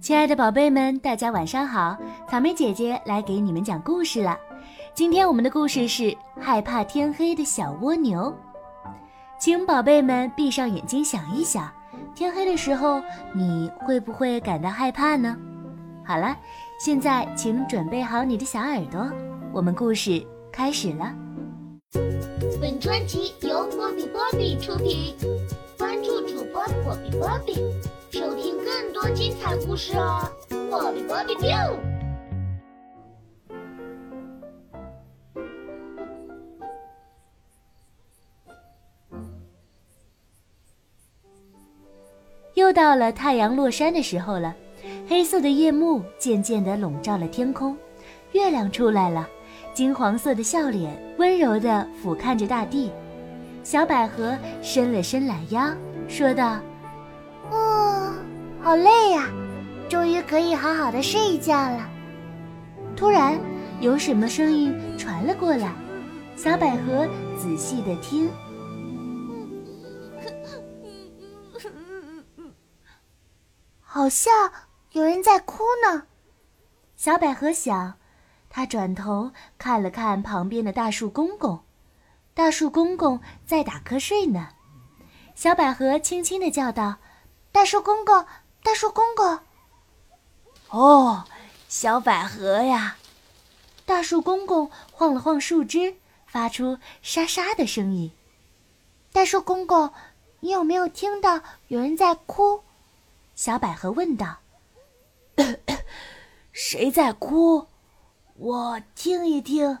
亲爱的宝贝们，大家晚上好！草莓姐姐来给你们讲故事了。今天我们的故事是害怕天黑的小蜗牛。请宝贝们闭上眼睛，想一想，天黑的时候你会不会感到害怕呢？好了，现在请准备好你的小耳朵，我们故事开始了。本专辑由波比波比出品，关注主播波比波比，精彩故事哦！波比波比拼。又到了太阳落山的时候了，黑色的夜幕渐渐地笼罩了天空，月亮出来了。金黄色的笑脸温柔地俯瞰着大地，小百合伸了伸懒腰，说道：“哦，好累呀，终于可以好好的睡一觉了。”突然，有什么声音传了过来，小百合仔细的听，好像有人在哭呢。小百合想。她转头看了看旁边的大树公公，大树公公在打瞌睡呢。小百合轻轻的叫道：“大树公公，大树公公。”哦，小百合呀！大树公公晃了晃树枝，发出沙沙的声音。大树公公，你有没有听到有人在哭？小百合问道。谁在哭？我听一听。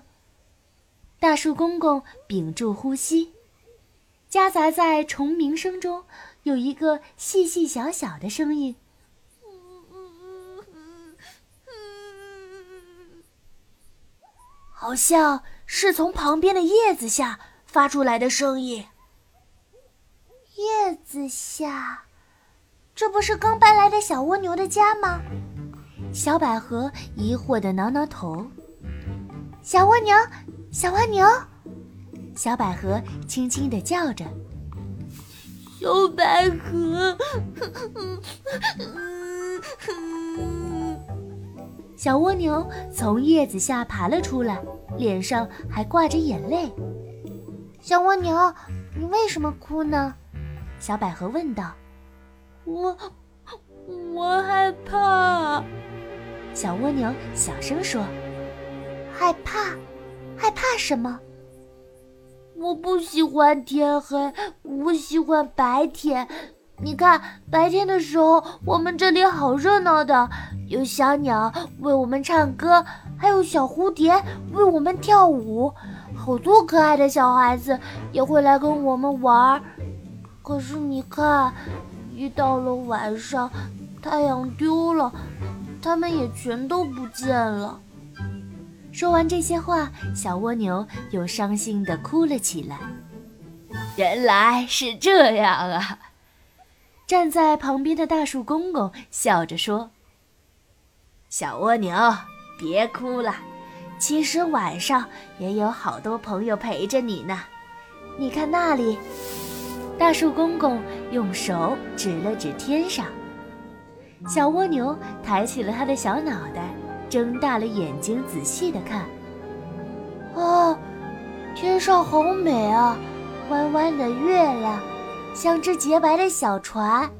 大树公公屏住呼吸，夹杂在虫鸣声中，有一个细细小小的声音，好像是从旁边的叶子下发出来的声音。叶子下，这不是刚搬来的小蜗牛的家吗？小百合疑惑地挠挠头。小蜗牛，小蜗牛，小百合轻轻地叫着。小百合，小蜗牛从叶子下爬了出来，脸上还挂着眼泪。小蜗牛，你为什么哭呢？小百合问道。我，我害怕。小蜗牛小声说：“害怕，害怕什么？我不喜欢天黑，我喜欢白天。你看，白天的时候，我们这里好热闹的，有小鸟为我们唱歌，还有小蝴蝶为我们跳舞，好多可爱的小孩子也会来跟我们玩。可是你看，一到了晚上，太阳丢了。”他们也全都不见了。说完这些话，小蜗牛又伤心地哭了起来。原来是这样啊！站在旁边的大树公公笑着说：“小蜗牛，别哭了。其实晚上也有好多朋友陪着你呢。你看那里。”大树公公用手指了指天上。小蜗牛抬起了它的小脑袋，睁大了眼睛，仔细的看。哦，天上好美啊，弯弯的月亮，像只洁白的小船。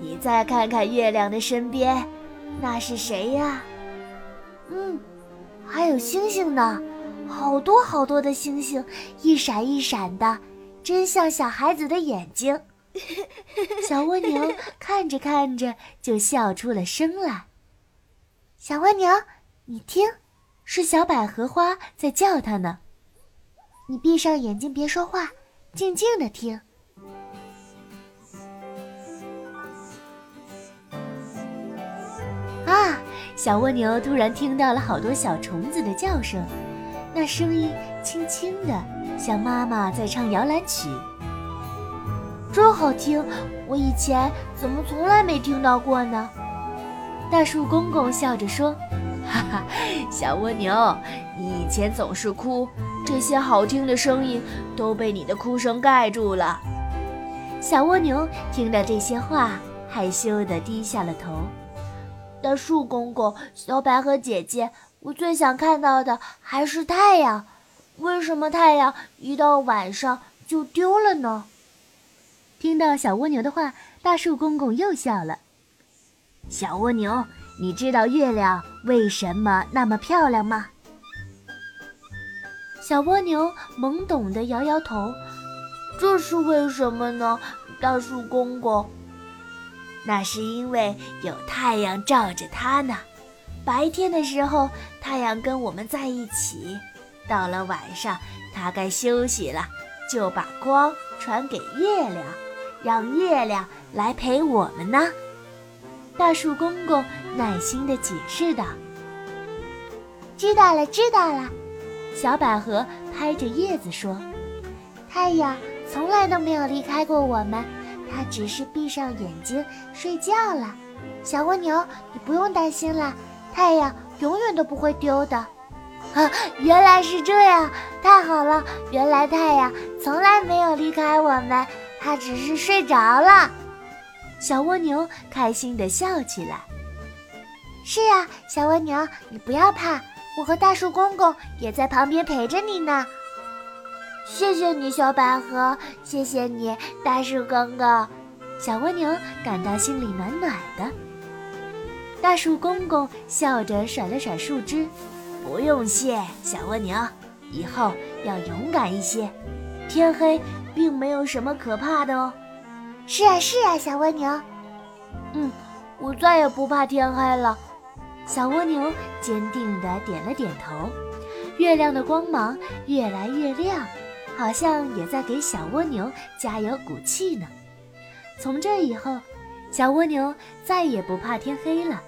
你再看看月亮的身边，那是谁呀？嗯，还有星星呢，好多好多的星星，一闪一闪的，真像小孩子的眼睛。小蜗牛看着看着就笑出了声来。小蜗牛，你听，是小百合花在叫它呢。你闭上眼睛，别说话，静静的听。啊！小蜗牛突然听到了好多小虫子的叫声，那声音轻轻的，像妈妈在唱摇篮曲。真好听，我以前怎么从来没听到过呢？大树公公笑着说：“哈哈，小蜗牛，你以前总是哭，这些好听的声音都被你的哭声盖住了。”小蜗牛听到这些话，害羞地低下了头。大树公公、小百合姐姐，我最想看到的还是太阳。为什么太阳一到晚上就丢了呢？听到小蜗牛的话，大树公公又笑了。小蜗牛，你知道月亮为什么那么漂亮吗？小蜗牛懵懂地摇摇头。这是为什么呢，大树公公？那是因为有太阳照着它呢。白天的时候，太阳跟我们在一起；到了晚上，它该休息了，就把光传给月亮。让月亮来陪我们呢，大树公公耐心地解释道：“知道了，知道了。”小百合拍着叶子说：“太阳从来都没有离开过我们，它只是闭上眼睛睡觉了。小蜗牛，你不用担心了，太阳永远都不会丢的。”啊，原来是这样，太好了！原来太阳从来没有离开我们。它只是睡着了，小蜗牛开心地笑起来。是啊，小蜗牛，你不要怕，我和大树公公也在旁边陪着你呢。谢谢你，小百合，谢谢你，大树公公。小蜗牛感到心里暖暖的。大树公公笑着甩了甩树枝：“不用谢，小蜗牛，以后要勇敢一些。天黑。”并没有什么可怕的哦。是啊，是啊，小蜗牛。嗯，我再也不怕天黑了。小蜗牛坚定地点了点头。月亮的光芒越来越亮，好像也在给小蜗牛加油鼓气呢。从这以后，小蜗牛再也不怕天黑了。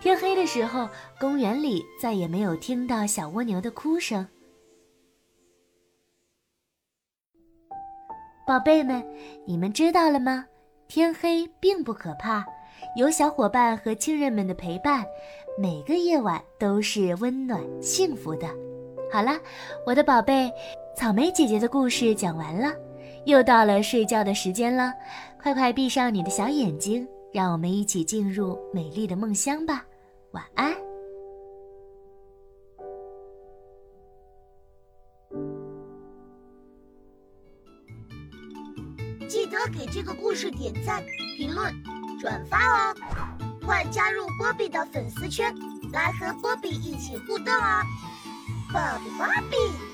天黑的时候，公园里再也没有听到小蜗牛的哭声。宝贝们，你们知道了吗？天黑并不可怕，有小伙伴和亲人们的陪伴，每个夜晚都是温暖幸福的。好了，我的宝贝，草莓姐姐的故事讲完了，又到了睡觉的时间了，快快闭上你的小眼睛，让我们一起进入美丽的梦乡吧。晚安。要给这个故事点赞、评论、转发哦！快加入波比的粉丝圈，来和波比一起互动哦！波比波比。